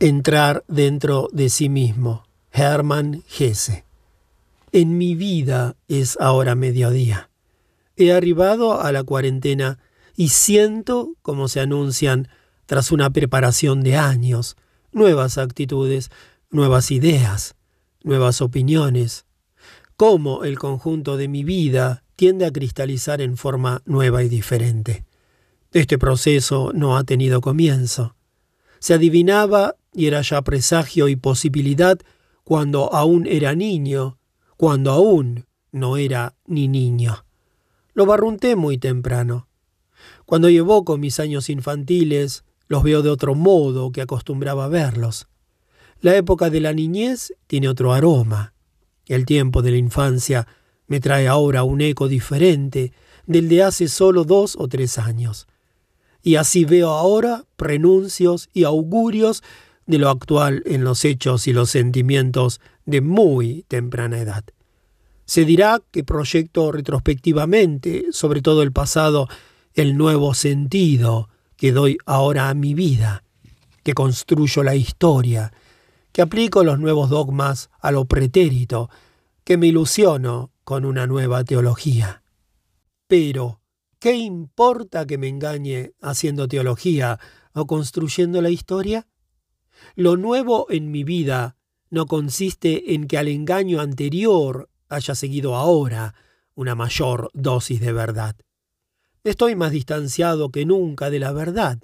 Entrar dentro de sí mismo. Hermann Hesse. En mi vida es ahora mediodía. He arribado a la cuarentena y siento como se anuncian, tras una preparación de años, nuevas actitudes, nuevas ideas, nuevas opiniones, cómo el conjunto de mi vida tiende a cristalizar en forma nueva y diferente. Este proceso no ha tenido comienzo. Se adivinaba y era ya presagio y posibilidad cuando aún era niño, cuando aún no era ni niño. Lo barrunté muy temprano. Cuando llevó con mis años infantiles, los veo de otro modo que acostumbraba verlos. La época de la niñez tiene otro aroma. El tiempo de la infancia me trae ahora un eco diferente del de hace solo dos o tres años. Y así veo ahora prenuncios y augurios de lo actual en los hechos y los sentimientos de muy temprana edad. Se dirá que proyecto retrospectivamente sobre todo el pasado el nuevo sentido que doy ahora a mi vida, que construyo la historia, que aplico los nuevos dogmas a lo pretérito, que me ilusiono con una nueva teología. Pero, ¿qué importa que me engañe haciendo teología o construyendo la historia? Lo nuevo en mi vida no consiste en que al engaño anterior haya seguido ahora una mayor dosis de verdad. Estoy más distanciado que nunca de la verdad.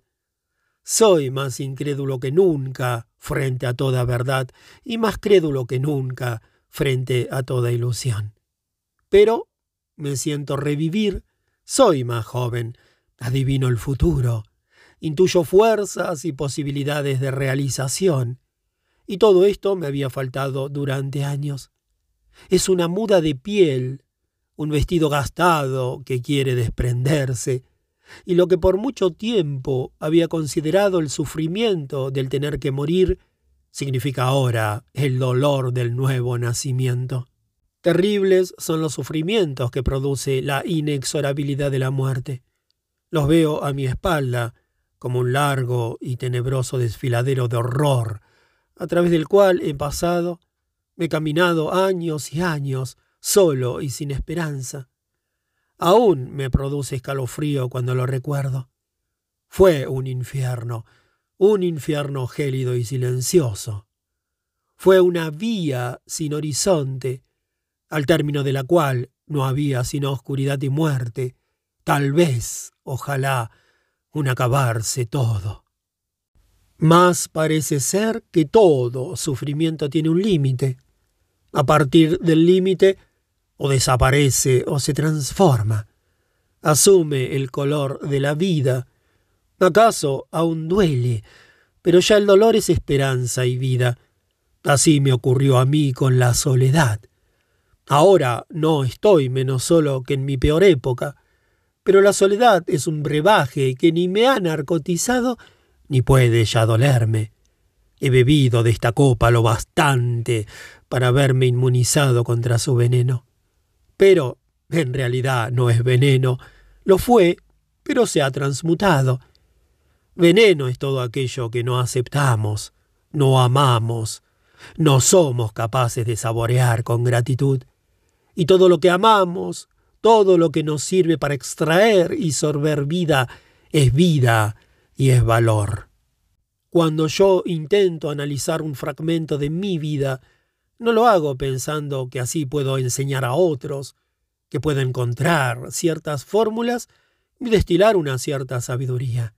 Soy más incrédulo que nunca frente a toda verdad y más crédulo que nunca frente a toda ilusión. Pero me siento revivir, soy más joven, adivino el futuro, intuyo fuerzas y posibilidades de realización. Y todo esto me había faltado durante años. Es una muda de piel, un vestido gastado que quiere desprenderse, y lo que por mucho tiempo había considerado el sufrimiento del tener que morir, significa ahora el dolor del nuevo nacimiento. Terribles son los sufrimientos que produce la inexorabilidad de la muerte. Los veo a mi espalda, como un largo y tenebroso desfiladero de horror, a través del cual he pasado, he caminado años y años, solo y sin esperanza. Aún me produce escalofrío cuando lo recuerdo. Fue un infierno, un infierno gélido y silencioso. Fue una vía sin horizonte, al término de la cual no había sino oscuridad y muerte, tal vez, ojalá, un acabarse todo. Más parece ser que todo sufrimiento tiene un límite. A partir del límite, o desaparece o se transforma, asume el color de la vida. ¿Acaso aún duele? Pero ya el dolor es esperanza y vida. Así me ocurrió a mí con la soledad. Ahora no estoy menos solo que en mi peor época pero la soledad es un brebaje que ni me ha narcotizado ni puede ya dolerme. He bebido de esta copa lo bastante para haberme inmunizado contra su veneno. Pero en realidad no es veneno, lo fue, pero se ha transmutado. Veneno es todo aquello que no aceptamos, no amamos, no somos capaces de saborear con gratitud. Y todo lo que amamos, todo lo que nos sirve para extraer y sorber vida es vida y es valor. Cuando yo intento analizar un fragmento de mi vida, no lo hago pensando que así puedo enseñar a otros, que puedo encontrar ciertas fórmulas y destilar una cierta sabiduría.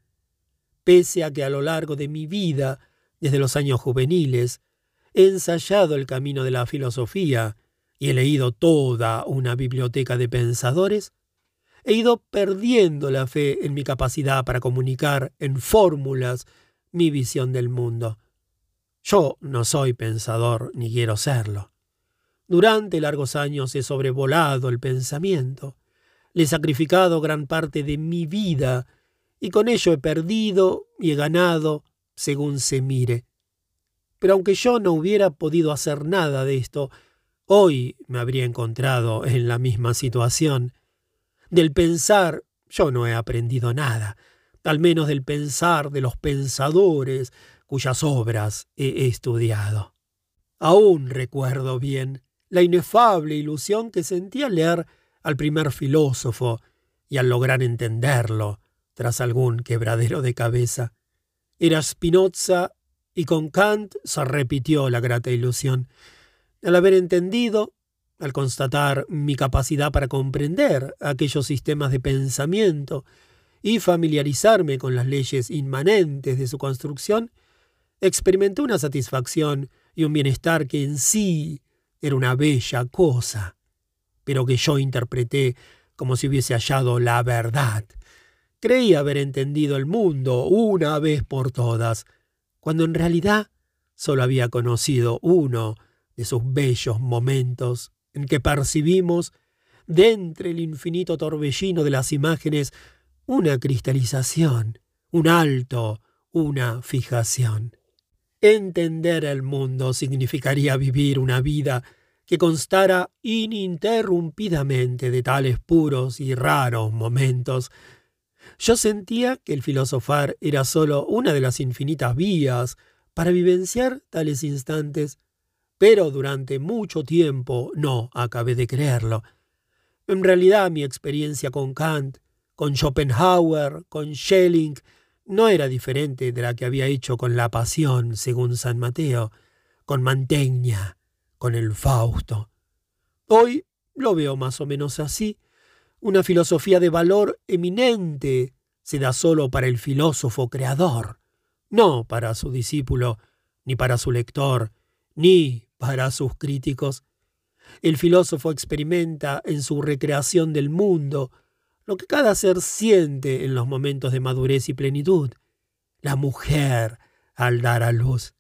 Pese a que a lo largo de mi vida, desde los años juveniles, he ensayado el camino de la filosofía, y he leído toda una biblioteca de pensadores, he ido perdiendo la fe en mi capacidad para comunicar en fórmulas mi visión del mundo. Yo no soy pensador ni quiero serlo. Durante largos años he sobrevolado el pensamiento, le he sacrificado gran parte de mi vida y con ello he perdido y he ganado según se mire. Pero aunque yo no hubiera podido hacer nada de esto, Hoy me habría encontrado en la misma situación. Del pensar yo no he aprendido nada, al menos del pensar de los pensadores, cuyas obras he estudiado. Aún recuerdo bien la inefable ilusión que sentí al leer al primer filósofo y al lograr entenderlo tras algún quebradero de cabeza. Era Spinoza y con Kant se repitió la grata ilusión. Al haber entendido, al constatar mi capacidad para comprender aquellos sistemas de pensamiento y familiarizarme con las leyes inmanentes de su construcción, experimenté una satisfacción y un bienestar que en sí era una bella cosa, pero que yo interpreté como si hubiese hallado la verdad. Creí haber entendido el mundo una vez por todas, cuando en realidad solo había conocido uno de sus bellos momentos en que percibimos, de entre el infinito torbellino de las imágenes, una cristalización, un alto, una fijación. Entender el mundo significaría vivir una vida que constara ininterrumpidamente de tales puros y raros momentos. Yo sentía que el filosofar era sólo una de las infinitas vías para vivenciar tales instantes, pero durante mucho tiempo no acabé de creerlo. En realidad mi experiencia con Kant, con Schopenhauer, con Schelling, no era diferente de la que había hecho con la Pasión, según San Mateo, con Mantegna, con el Fausto. Hoy lo veo más o menos así. Una filosofía de valor eminente se da solo para el filósofo creador, no para su discípulo, ni para su lector, ni para sus críticos. El filósofo experimenta en su recreación del mundo lo que cada ser siente en los momentos de madurez y plenitud. La mujer al dar a luz,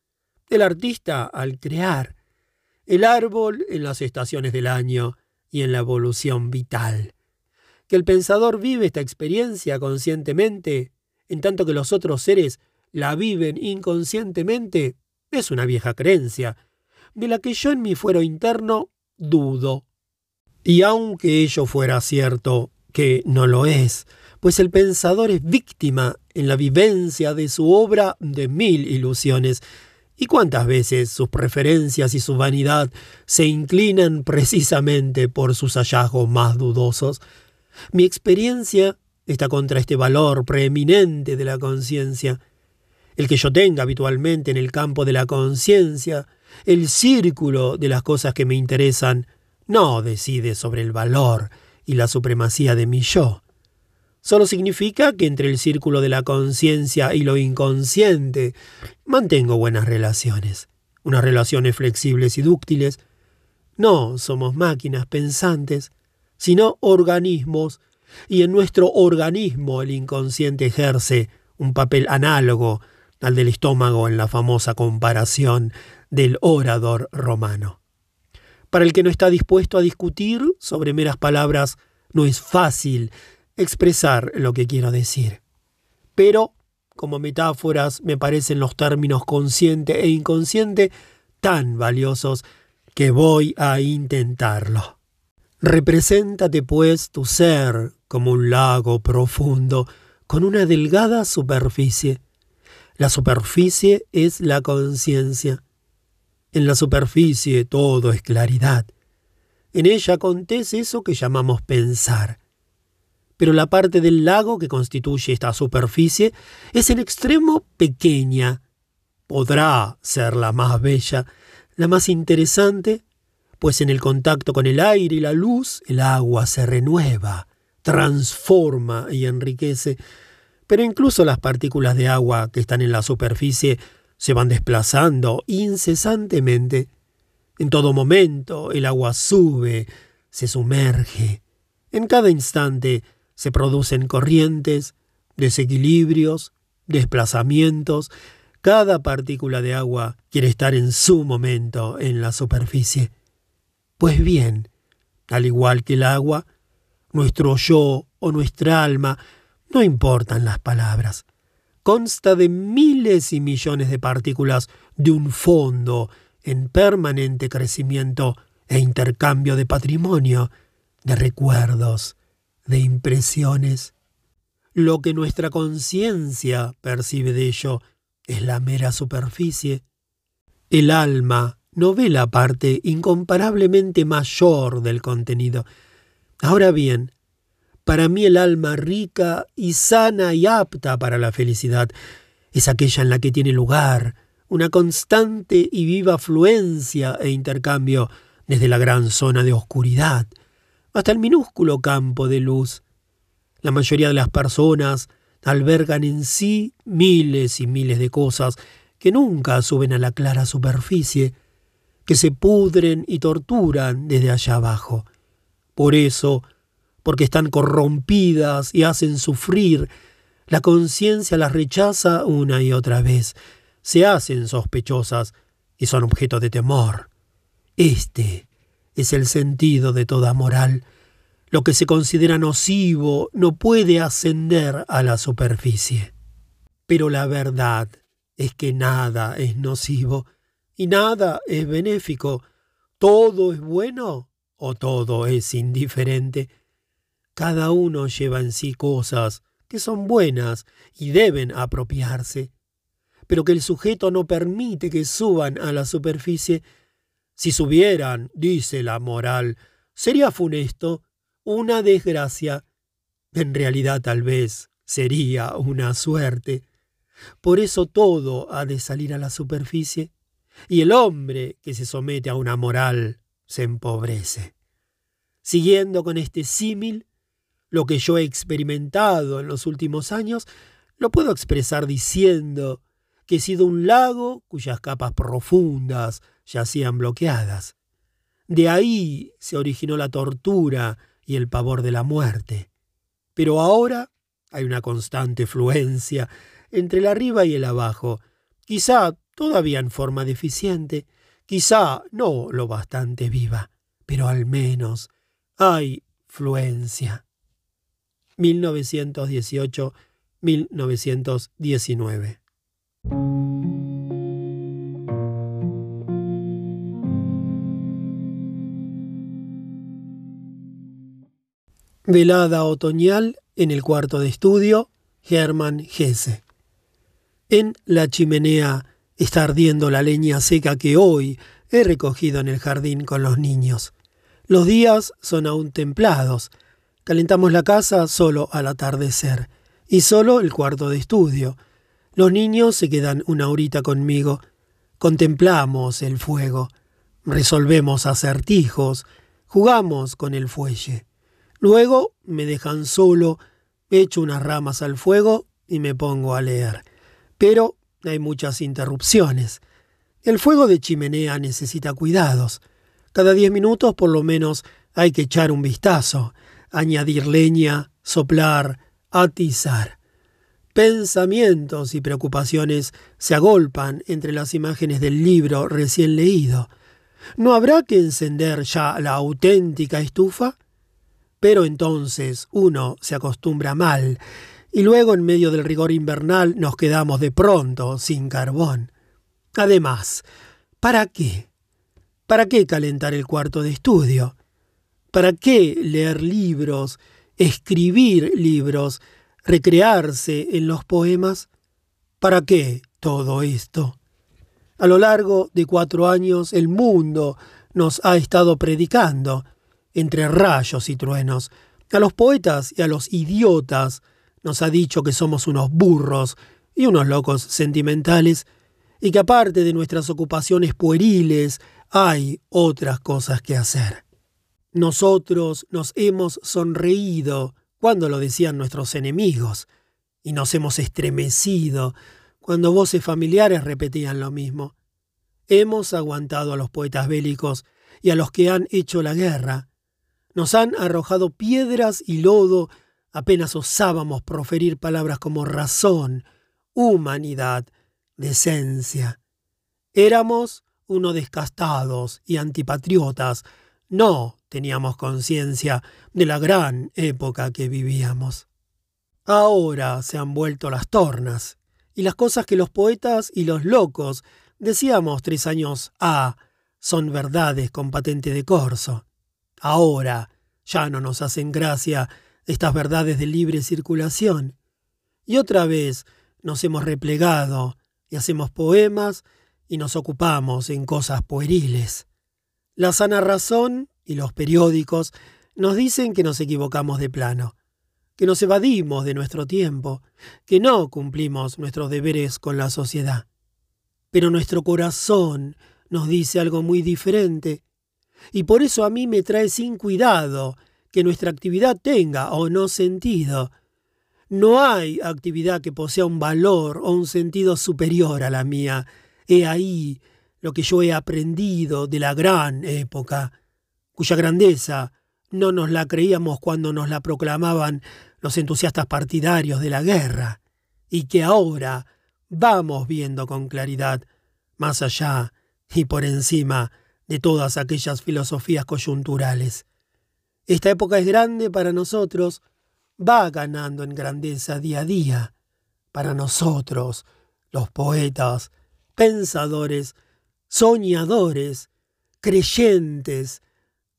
el artista al crear, el árbol en las estaciones del año y en la evolución vital. Que el pensador vive esta experiencia conscientemente, en tanto que los otros seres la viven inconscientemente, es una vieja creencia, de la que yo en mi fuero interno dudo. Y aunque ello fuera cierto, que no lo es, pues el pensador es víctima en la vivencia de su obra de mil ilusiones, y cuántas veces sus preferencias y su vanidad se inclinan precisamente por sus hallazgos más dudosos. Mi experiencia está contra este valor preeminente de la conciencia, el que yo tenga habitualmente en el campo de la conciencia, el círculo de las cosas que me interesan, no decide sobre el valor, y la supremacía de mi yo. Solo significa que entre el círculo de la conciencia y lo inconsciente mantengo buenas relaciones, unas relaciones flexibles y dúctiles. No somos máquinas pensantes, sino organismos, y en nuestro organismo el inconsciente ejerce un papel análogo al del estómago en la famosa comparación del orador romano. Para el que no está dispuesto a discutir sobre meras palabras, no es fácil expresar lo que quiero decir. Pero, como metáforas, me parecen los términos consciente e inconsciente tan valiosos que voy a intentarlo. Represéntate, pues, tu ser como un lago profundo con una delgada superficie. La superficie es la conciencia. En la superficie todo es claridad. En ella acontece eso que llamamos pensar. Pero la parte del lago que constituye esta superficie es en extremo pequeña. Podrá ser la más bella, la más interesante, pues en el contacto con el aire y la luz el agua se renueva, transforma y enriquece, pero incluso las partículas de agua que están en la superficie se van desplazando incesantemente. En todo momento el agua sube, se sumerge. En cada instante se producen corrientes, desequilibrios, desplazamientos. Cada partícula de agua quiere estar en su momento en la superficie. Pues bien, al igual que el agua, nuestro yo o nuestra alma, no importan las palabras consta de miles y millones de partículas de un fondo en permanente crecimiento e intercambio de patrimonio, de recuerdos, de impresiones. Lo que nuestra conciencia percibe de ello es la mera superficie. El alma no ve la parte incomparablemente mayor del contenido. Ahora bien, para mí el alma rica y sana y apta para la felicidad es aquella en la que tiene lugar una constante y viva fluencia e intercambio desde la gran zona de oscuridad hasta el minúsculo campo de luz. La mayoría de las personas albergan en sí miles y miles de cosas que nunca suben a la clara superficie, que se pudren y torturan desde allá abajo. Por eso, porque están corrompidas y hacen sufrir, la conciencia las rechaza una y otra vez, se hacen sospechosas y son objeto de temor. Este es el sentido de toda moral. Lo que se considera nocivo no puede ascender a la superficie. Pero la verdad es que nada es nocivo y nada es benéfico. Todo es bueno o todo es indiferente. Cada uno lleva en sí cosas que son buenas y deben apropiarse, pero que el sujeto no permite que suban a la superficie. Si subieran, dice la moral, sería funesto, una desgracia. En realidad tal vez sería una suerte. Por eso todo ha de salir a la superficie, y el hombre que se somete a una moral se empobrece. Siguiendo con este símil, lo que yo he experimentado en los últimos años lo puedo expresar diciendo que he sido un lago cuyas capas profundas yacían bloqueadas. De ahí se originó la tortura y el pavor de la muerte. Pero ahora hay una constante fluencia entre el arriba y el abajo, quizá todavía en forma deficiente, quizá no lo bastante viva, pero al menos hay fluencia. 1918-1919. Velada otoñal en el cuarto de estudio, Hermann Hesse. En la chimenea está ardiendo la leña seca que hoy he recogido en el jardín con los niños. Los días son aún templados, Calentamos la casa solo al atardecer y solo el cuarto de estudio. Los niños se quedan una horita conmigo. Contemplamos el fuego, resolvemos acertijos, jugamos con el fuelle. Luego me dejan solo, echo unas ramas al fuego y me pongo a leer. Pero hay muchas interrupciones. El fuego de chimenea necesita cuidados. Cada diez minutos por lo menos hay que echar un vistazo añadir leña, soplar, atizar. Pensamientos y preocupaciones se agolpan entre las imágenes del libro recién leído. ¿No habrá que encender ya la auténtica estufa? Pero entonces uno se acostumbra mal, y luego en medio del rigor invernal nos quedamos de pronto sin carbón. Además, ¿para qué? ¿Para qué calentar el cuarto de estudio? ¿Para qué leer libros, escribir libros, recrearse en los poemas? ¿Para qué todo esto? A lo largo de cuatro años el mundo nos ha estado predicando, entre rayos y truenos. A los poetas y a los idiotas nos ha dicho que somos unos burros y unos locos sentimentales, y que aparte de nuestras ocupaciones pueriles hay otras cosas que hacer. Nosotros nos hemos sonreído cuando lo decían nuestros enemigos, y nos hemos estremecido cuando voces familiares repetían lo mismo. Hemos aguantado a los poetas bélicos y a los que han hecho la guerra. Nos han arrojado piedras y lodo apenas osábamos proferir palabras como razón, humanidad, decencia. Éramos uno descastados y antipatriotas, no teníamos conciencia de la gran época que vivíamos. Ahora se han vuelto las tornas, y las cosas que los poetas y los locos decíamos tres años A son verdades con patente de corso. Ahora ya no nos hacen gracia estas verdades de libre circulación. Y otra vez nos hemos replegado y hacemos poemas y nos ocupamos en cosas pueriles. La sana razón y los periódicos nos dicen que nos equivocamos de plano, que nos evadimos de nuestro tiempo, que no cumplimos nuestros deberes con la sociedad. Pero nuestro corazón nos dice algo muy diferente, y por eso a mí me trae sin cuidado que nuestra actividad tenga o no sentido. No hay actividad que posea un valor o un sentido superior a la mía. He ahí lo que yo he aprendido de la gran época, cuya grandeza no nos la creíamos cuando nos la proclamaban los entusiastas partidarios de la guerra, y que ahora vamos viendo con claridad, más allá y por encima de todas aquellas filosofías coyunturales. Esta época es grande para nosotros, va ganando en grandeza día a día. Para nosotros, los poetas, pensadores, soñadores, creyentes,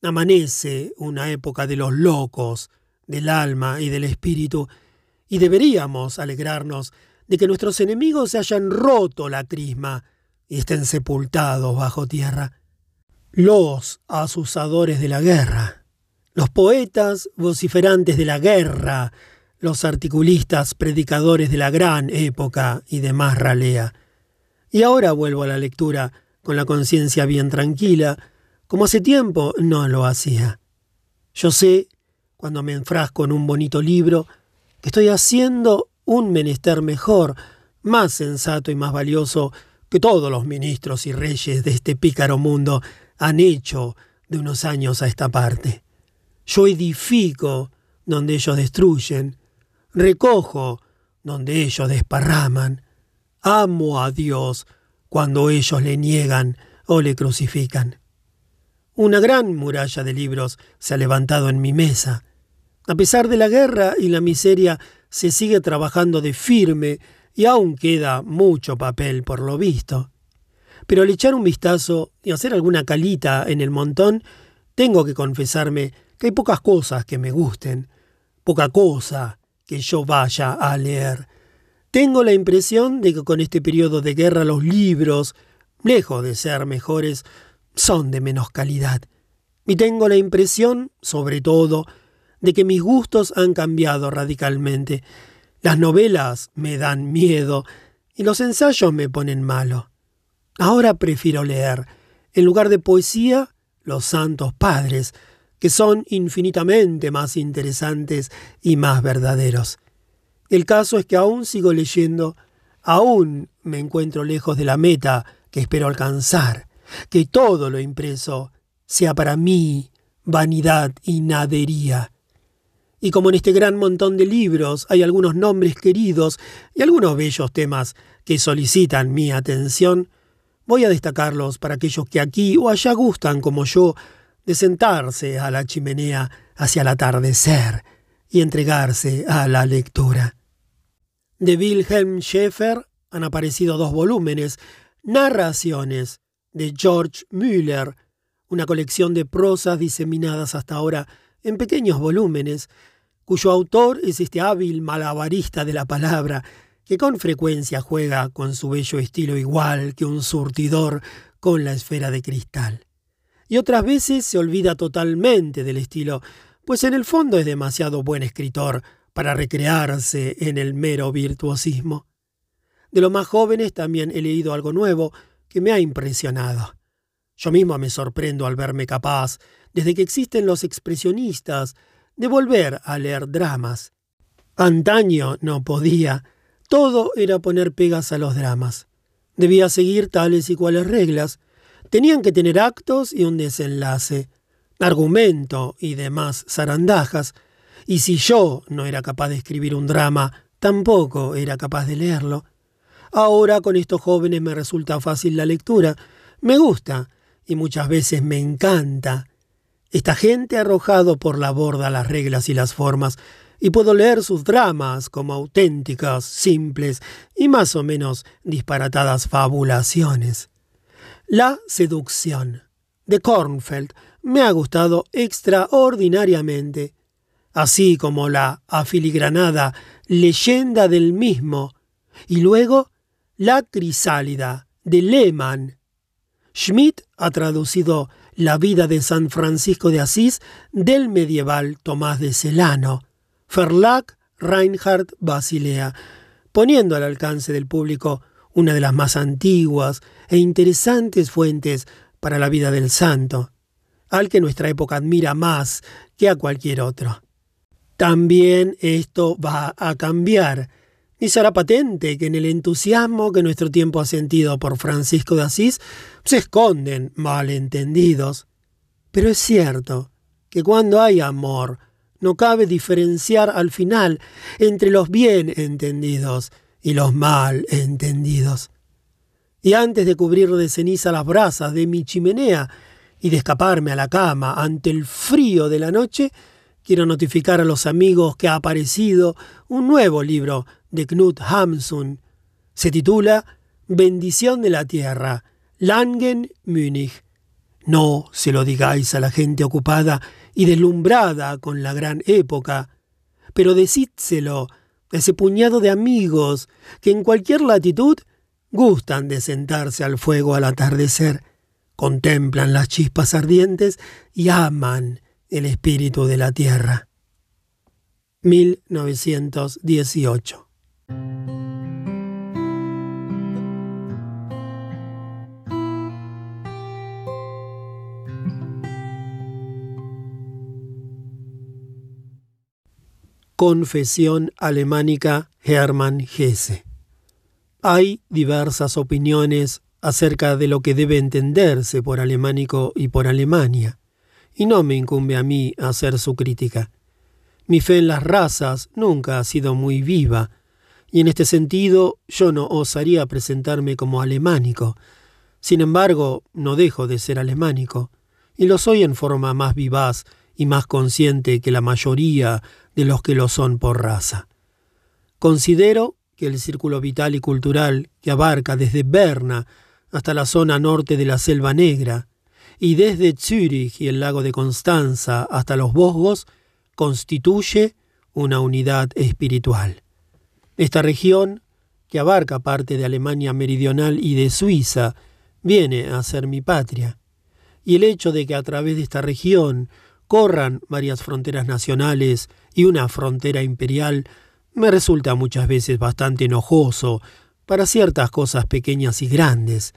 amanece una época de los locos, del alma y del espíritu, y deberíamos alegrarnos de que nuestros enemigos se hayan roto la crisma y estén sepultados bajo tierra. Los asusadores de la guerra, los poetas vociferantes de la guerra, los articulistas predicadores de la gran época y demás ralea. Y ahora vuelvo a la lectura con la conciencia bien tranquila, como hace tiempo no lo hacía. Yo sé, cuando me enfrasco en un bonito libro, que estoy haciendo un menester mejor, más sensato y más valioso que todos los ministros y reyes de este pícaro mundo han hecho de unos años a esta parte. Yo edifico donde ellos destruyen, recojo donde ellos desparraman, amo a Dios cuando ellos le niegan o le crucifican. Una gran muralla de libros se ha levantado en mi mesa. A pesar de la guerra y la miseria, se sigue trabajando de firme y aún queda mucho papel por lo visto. Pero al echar un vistazo y hacer alguna calita en el montón, tengo que confesarme que hay pocas cosas que me gusten, poca cosa que yo vaya a leer. Tengo la impresión de que con este periodo de guerra los libros, lejos de ser mejores, son de menos calidad. Y tengo la impresión, sobre todo, de que mis gustos han cambiado radicalmente las novelas me dan miedo y los ensayos me ponen malo. Ahora prefiero leer, en lugar de poesía, los santos padres, que son infinitamente más interesantes y más verdaderos. El caso es que aún sigo leyendo, aún me encuentro lejos de la meta que espero alcanzar, que todo lo impreso sea para mí vanidad y nadería. Y como en este gran montón de libros hay algunos nombres queridos y algunos bellos temas que solicitan mi atención, voy a destacarlos para aquellos que aquí o allá gustan, como yo, de sentarse a la chimenea hacia el atardecer y entregarse a la lectura. De Wilhelm Schaeffer han aparecido dos volúmenes, Narraciones, de George Müller, una colección de prosas diseminadas hasta ahora en pequeños volúmenes, cuyo autor es este hábil malabarista de la palabra, que con frecuencia juega con su bello estilo igual que un surtidor con la esfera de cristal. Y otras veces se olvida totalmente del estilo, pues en el fondo es demasiado buen escritor para recrearse en el mero virtuosismo. De los más jóvenes también he leído algo nuevo que me ha impresionado. Yo mismo me sorprendo al verme capaz desde que existen los expresionistas, de volver a leer dramas. Antaño no podía, todo era poner pegas a los dramas. Debía seguir tales y cuales reglas. Tenían que tener actos y un desenlace, argumento y demás zarandajas. Y si yo no era capaz de escribir un drama, tampoco era capaz de leerlo. Ahora con estos jóvenes me resulta fácil la lectura. Me gusta y muchas veces me encanta esta gente ha arrojado por la borda las reglas y las formas, y puedo leer sus dramas como auténticas, simples y más o menos disparatadas fabulaciones. La seducción de Kornfeld me ha gustado extraordinariamente, así como la afiligranada leyenda del mismo, y luego La crisálida de Lehmann. Schmidt ha traducido La vida de San Francisco de Asís del medieval Tomás de Celano. Verlag Reinhard Basilea, poniendo al alcance del público una de las más antiguas e interesantes fuentes para la vida del santo, al que nuestra época admira más que a cualquier otro. También esto va a cambiar y será patente que en el entusiasmo que nuestro tiempo ha sentido por Francisco de Asís se esconden malentendidos. Pero es cierto que cuando hay amor no cabe diferenciar al final entre los bien entendidos y los mal entendidos. Y antes de cubrir de ceniza las brasas de mi chimenea y de escaparme a la cama ante el frío de la noche, quiero notificar a los amigos que ha aparecido un nuevo libro de Knut Hamsun. Se titula Bendición de la Tierra, Langen, Múnich. No se lo digáis a la gente ocupada y deslumbrada con la gran época, pero decídselo a ese puñado de amigos que en cualquier latitud gustan de sentarse al fuego al atardecer, contemplan las chispas ardientes y aman el espíritu de la tierra. 1918 Confesión alemánica Hermann Hesse. Hay diversas opiniones acerca de lo que debe entenderse por alemánico y por Alemania, y no me incumbe a mí hacer su crítica. Mi fe en las razas nunca ha sido muy viva, y en este sentido yo no osaría presentarme como alemánico. Sin embargo, no dejo de ser alemánico, y lo soy en forma más vivaz y más consciente que la mayoría de los que lo son por raza. Considero que el círculo vital y cultural que abarca desde Berna hasta la zona norte de la Selva Negra, y desde Zürich y el lago de Constanza hasta los Vosgos, constituye una unidad espiritual. Esta región, que abarca parte de Alemania meridional y de Suiza, viene a ser mi patria. Y el hecho de que a través de esta región corran varias fronteras nacionales y una frontera imperial me resulta muchas veces bastante enojoso para ciertas cosas pequeñas y grandes,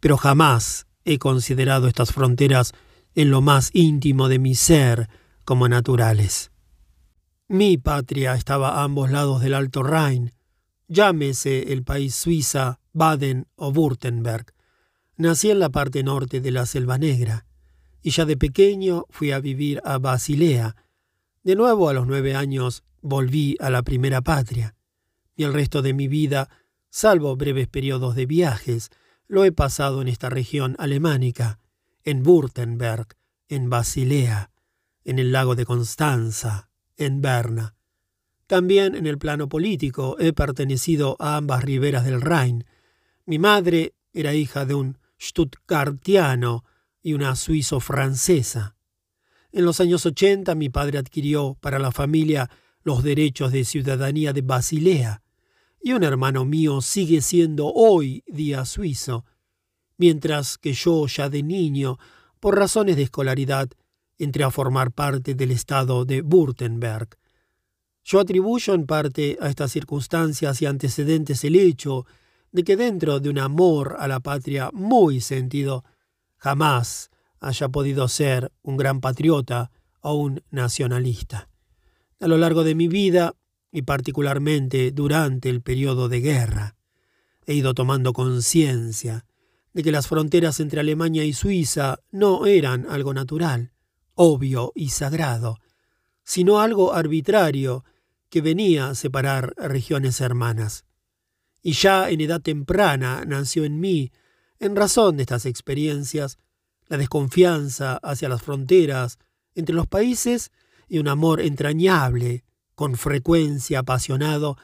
pero jamás he considerado estas fronteras en lo más íntimo de mi ser como naturales. Mi patria estaba a ambos lados del Alto Rhin, llámese el país Suiza, Baden o Württemberg. Nací en la parte norte de la Selva Negra y ya de pequeño fui a vivir a Basilea. De nuevo a los nueve años volví a la primera patria, y el resto de mi vida, salvo breves periodos de viajes, lo he pasado en esta región alemánica, en Württemberg, en Basilea, en el lago de Constanza, en Berna. También en el plano político he pertenecido a ambas riberas del Rhin. Mi madre era hija de un stuttgartiano y una suizo-francesa. En los años 80 mi padre adquirió para la familia los derechos de ciudadanía de Basilea, y un hermano mío sigue siendo hoy día suizo, mientras que yo ya de niño, por razones de escolaridad, entré a formar parte del estado de Württemberg. Yo atribuyo en parte a estas circunstancias y antecedentes el hecho de que dentro de un amor a la patria muy sentido, jamás haya podido ser un gran patriota o un nacionalista. A lo largo de mi vida, y particularmente durante el periodo de guerra, he ido tomando conciencia de que las fronteras entre Alemania y Suiza no eran algo natural, obvio y sagrado, sino algo arbitrario que venía a separar regiones hermanas. Y ya en edad temprana nació en mí en razón de estas experiencias, la desconfianza hacia las fronteras entre los países y un amor entrañable, con frecuencia apasionado,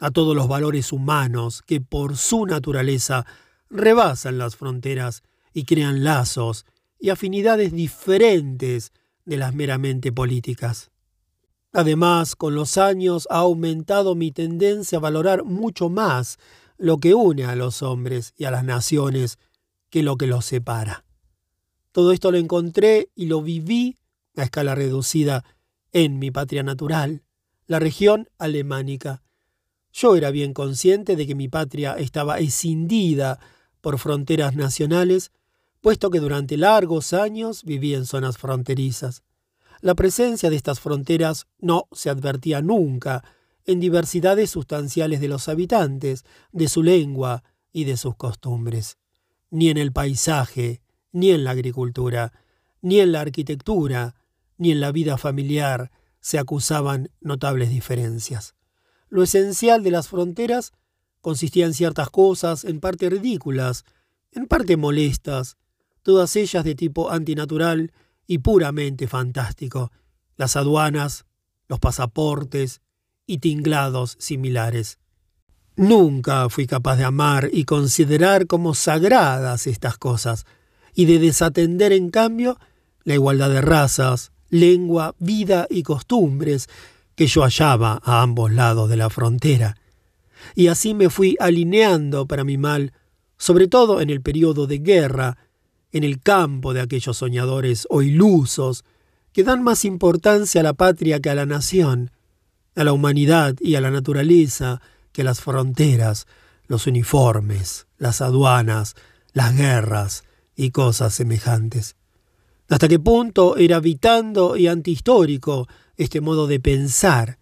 a todos los valores humanos que por su naturaleza rebasan las fronteras y crean lazos y afinidades diferentes de las meramente políticas. Además, con los años ha aumentado mi tendencia a valorar mucho más lo que une a los hombres y a las naciones que lo que los separa. Todo esto lo encontré y lo viví a escala reducida en mi patria natural, la región alemánica. Yo era bien consciente de que mi patria estaba escindida por fronteras nacionales, puesto que durante largos años viví en zonas fronterizas. La presencia de estas fronteras no se advertía nunca en diversidades sustanciales de los habitantes, de su lengua y de sus costumbres, ni en el paisaje, ni en la agricultura, ni en la arquitectura, ni en la vida familiar se acusaban notables diferencias. Lo esencial de las fronteras consistía en ciertas cosas, en parte ridículas, en parte molestas, todas ellas de tipo antinatural y puramente fantástico, las aduanas, los pasaportes y tinglados similares. Nunca fui capaz de amar y considerar como sagradas estas cosas, y de desatender en cambio la igualdad de razas, lengua, vida y costumbres que yo hallaba a ambos lados de la frontera. Y así me fui alineando para mi mal, sobre todo en el periodo de guerra, en el campo de aquellos soñadores o ilusos que dan más importancia a la patria que a la nación, a la humanidad y a la naturaleza que a las fronteras, los uniformes, las aduanas, las guerras y cosas semejantes. Hasta qué punto era habitando y antihistórico este modo de pensar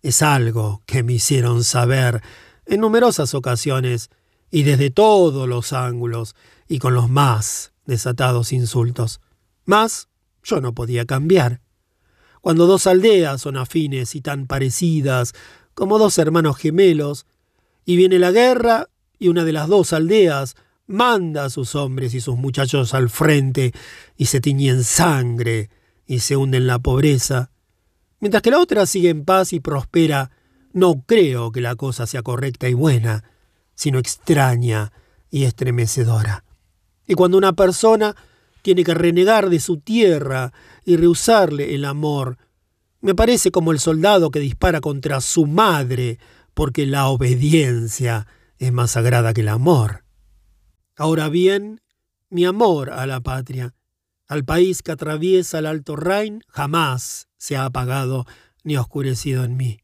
es algo que me hicieron saber en numerosas ocasiones y desde todos los ángulos y con los más desatados insultos. Mas yo no podía cambiar. Cuando dos aldeas son afines y tan parecidas como dos hermanos gemelos, y viene la guerra y una de las dos aldeas manda a sus hombres y sus muchachos al frente y se tiñe en sangre y se hunde en la pobreza, mientras que la otra sigue en paz y prospera, no creo que la cosa sea correcta y buena, sino extraña y estremecedora. Y cuando una persona tiene que renegar de su tierra y rehusarle el amor, me parece como el soldado que dispara contra su madre porque la obediencia es más sagrada que el amor. Ahora bien, mi amor a la patria, al país que atraviesa el Alto Rhin, jamás se ha apagado ni oscurecido en mí.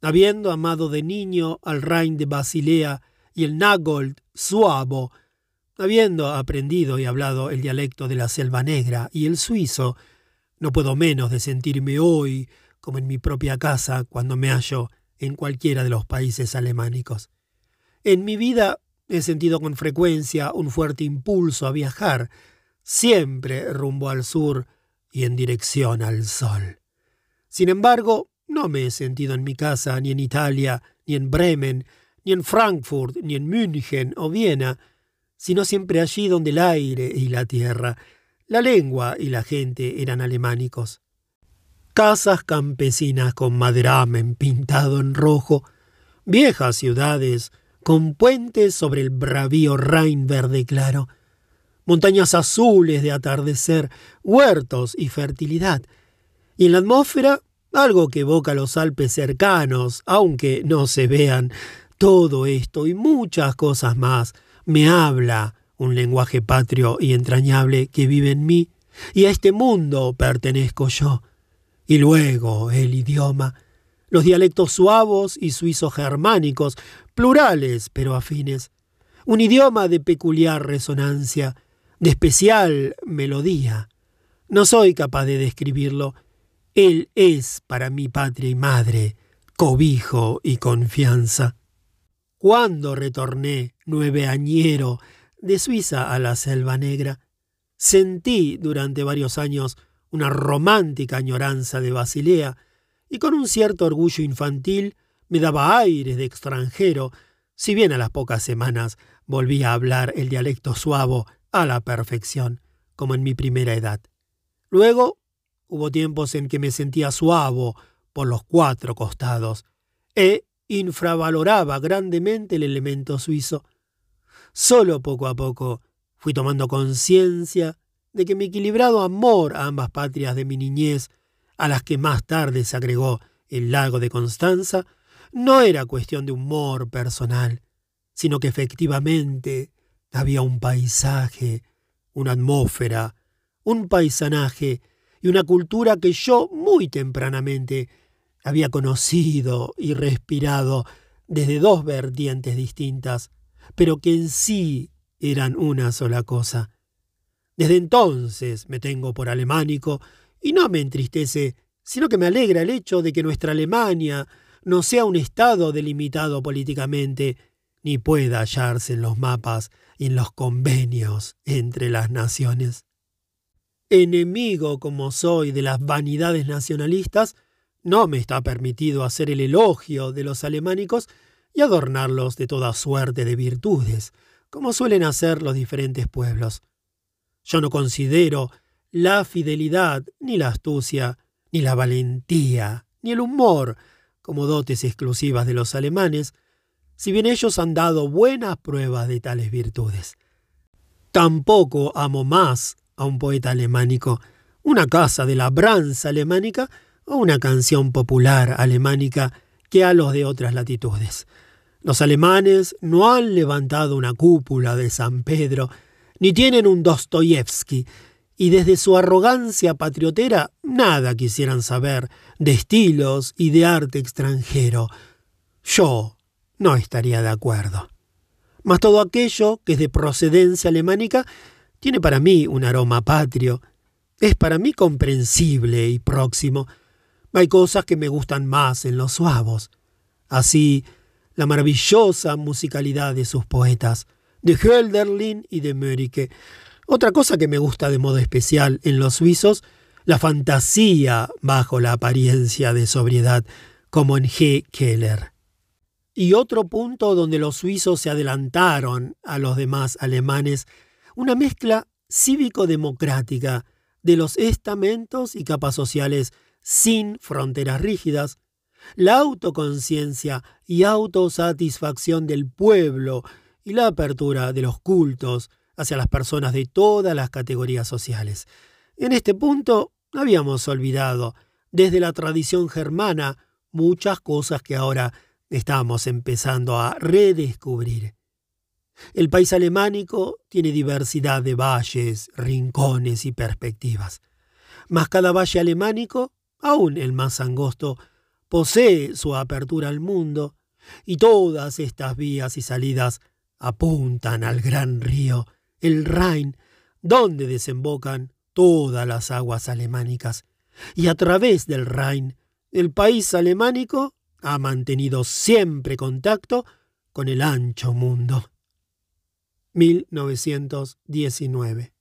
Habiendo amado de niño al Rhin de Basilea y el Nagold suavo Habiendo aprendido y hablado el dialecto de la selva negra y el suizo, no puedo menos de sentirme hoy como en mi propia casa cuando me hallo en cualquiera de los países alemánicos. En mi vida he sentido con frecuencia un fuerte impulso a viajar, siempre rumbo al sur y en dirección al sol. Sin embargo, no me he sentido en mi casa ni en Italia, ni en Bremen, ni en Frankfurt, ni en München o Viena, sino siempre allí donde el aire y la tierra, la lengua y la gente eran alemánicos. Casas campesinas con maderamen pintado en rojo, viejas ciudades con puentes sobre el bravío Rhin verde claro, montañas azules de atardecer, huertos y fertilidad, y en la atmósfera algo que evoca los Alpes cercanos, aunque no se vean, todo esto y muchas cosas más, me habla un lenguaje patrio y entrañable que vive en mí, y a este mundo pertenezco yo. Y luego el idioma, los dialectos suavos y suizos germánicos, plurales pero afines, un idioma de peculiar resonancia, de especial melodía. No soy capaz de describirlo. Él es para mi patria y madre, cobijo y confianza. Cuando retorné, nueveañero, de Suiza a la Selva Negra, sentí durante varios años una romántica añoranza de Basilea, y con un cierto orgullo infantil me daba aires de extranjero, si bien a las pocas semanas volví a hablar el dialecto suavo a la perfección, como en mi primera edad. Luego hubo tiempos en que me sentía suavo por los cuatro costados, e infravaloraba grandemente el elemento suizo. Solo poco a poco fui tomando conciencia de que mi equilibrado amor a ambas patrias de mi niñez, a las que más tarde se agregó el lago de Constanza, no era cuestión de humor personal, sino que efectivamente había un paisaje, una atmósfera, un paisanaje y una cultura que yo muy tempranamente había conocido y respirado desde dos vertientes distintas, pero que en sí eran una sola cosa. Desde entonces me tengo por alemánico y no me entristece, sino que me alegra el hecho de que nuestra Alemania no sea un Estado delimitado políticamente, ni pueda hallarse en los mapas y en los convenios entre las naciones. Enemigo como soy de las vanidades nacionalistas, no me está permitido hacer el elogio de los alemánicos y adornarlos de toda suerte de virtudes, como suelen hacer los diferentes pueblos. Yo no considero la fidelidad, ni la astucia, ni la valentía, ni el humor como dotes exclusivas de los alemanes, si bien ellos han dado buenas pruebas de tales virtudes. Tampoco amo más a un poeta alemánico, una casa de labranza alemánica o una canción popular alemánica que a los de otras latitudes. Los alemanes no han levantado una cúpula de San Pedro, ni tienen un Dostoyevsky, y desde su arrogancia patriotera nada quisieran saber de estilos y de arte extranjero. Yo no estaría de acuerdo. Mas todo aquello que es de procedencia alemánica tiene para mí un aroma patrio, es para mí comprensible y próximo. Hay cosas que me gustan más en los suavos. Así, la maravillosa musicalidad de sus poetas, de Hölderlin y de Mörike. Otra cosa que me gusta de modo especial en los suizos, la fantasía bajo la apariencia de sobriedad, como en G. Keller. Y otro punto donde los suizos se adelantaron a los demás alemanes, una mezcla cívico-democrática de los estamentos y capas sociales sin fronteras rígidas, la autoconciencia y autosatisfacción del pueblo y la apertura de los cultos hacia las personas de todas las categorías sociales. En este punto habíamos olvidado, desde la tradición germana, muchas cosas que ahora estamos empezando a redescubrir. El país alemánico tiene diversidad de valles, rincones y perspectivas. Mas cada valle alemánico, aun el más angosto, posee su apertura al mundo, y todas estas vías y salidas apuntan al gran río, el Rhin, donde desembocan todas las aguas alemánicas. Y a través del Rhin, el país alemánico ha mantenido siempre contacto con el ancho mundo. 1919